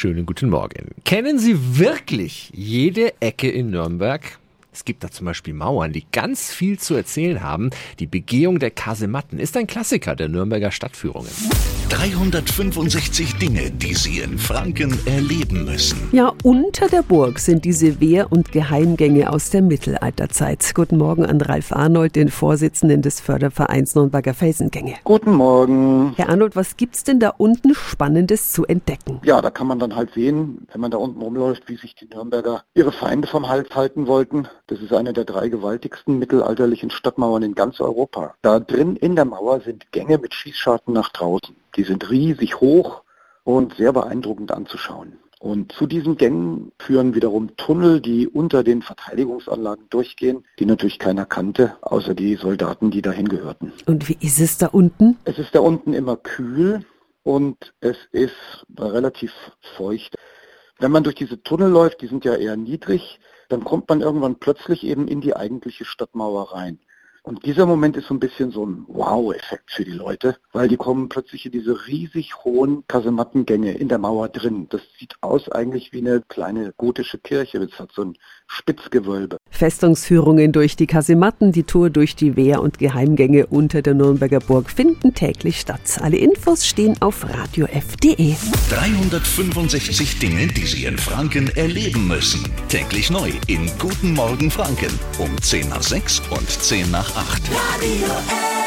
Schönen guten Morgen. Kennen Sie wirklich jede Ecke in Nürnberg? Es gibt da zum Beispiel Mauern, die ganz viel zu erzählen haben. Die Begehung der Kasematten ist ein Klassiker der Nürnberger Stadtführungen. 365 Dinge, die Sie in Franken erleben müssen. Ja, unter der Burg sind diese Wehr- und Geheimgänge aus der Mittelalterzeit. Guten Morgen an Ralf Arnold, den Vorsitzenden des Fördervereins Nürnberger Felsengänge. Guten Morgen. Herr Arnold, was gibt's denn da unten Spannendes zu entdecken? Ja, da kann man dann halt sehen, wenn man da unten rumläuft, wie sich die Nürnberger ihre Feinde vom Hals halten wollten. Das ist eine der drei gewaltigsten mittelalterlichen Stadtmauern in ganz Europa. Da drin in der Mauer sind Gänge mit Schießscharten nach draußen. Die sind riesig hoch und sehr beeindruckend anzuschauen. Und zu diesen Gängen führen wiederum Tunnel, die unter den Verteidigungsanlagen durchgehen, die natürlich keiner kannte, außer die Soldaten, die dahin gehörten. Und wie ist es da unten? Es ist da unten immer kühl und es ist relativ feucht. Wenn man durch diese Tunnel läuft, die sind ja eher niedrig, dann kommt man irgendwann plötzlich eben in die eigentliche Stadtmauer rein. Und dieser Moment ist so ein bisschen so ein Wow-Effekt für die Leute, weil die kommen plötzlich in diese riesig hohen Kasemattengänge in der Mauer drin. Das sieht aus eigentlich wie eine kleine gotische Kirche. Das hat so ein Spitzgewölbe. Festungsführungen durch die Kasematten, die Tour durch die Wehr- und Geheimgänge unter der Nürnberger Burg finden täglich statt. Alle Infos stehen auf radiof.de. 365 Dinge, die Sie in Franken erleben müssen. Täglich neu in Guten Morgen Franken um 10 nach 6 und 10 nach 8. Radio F.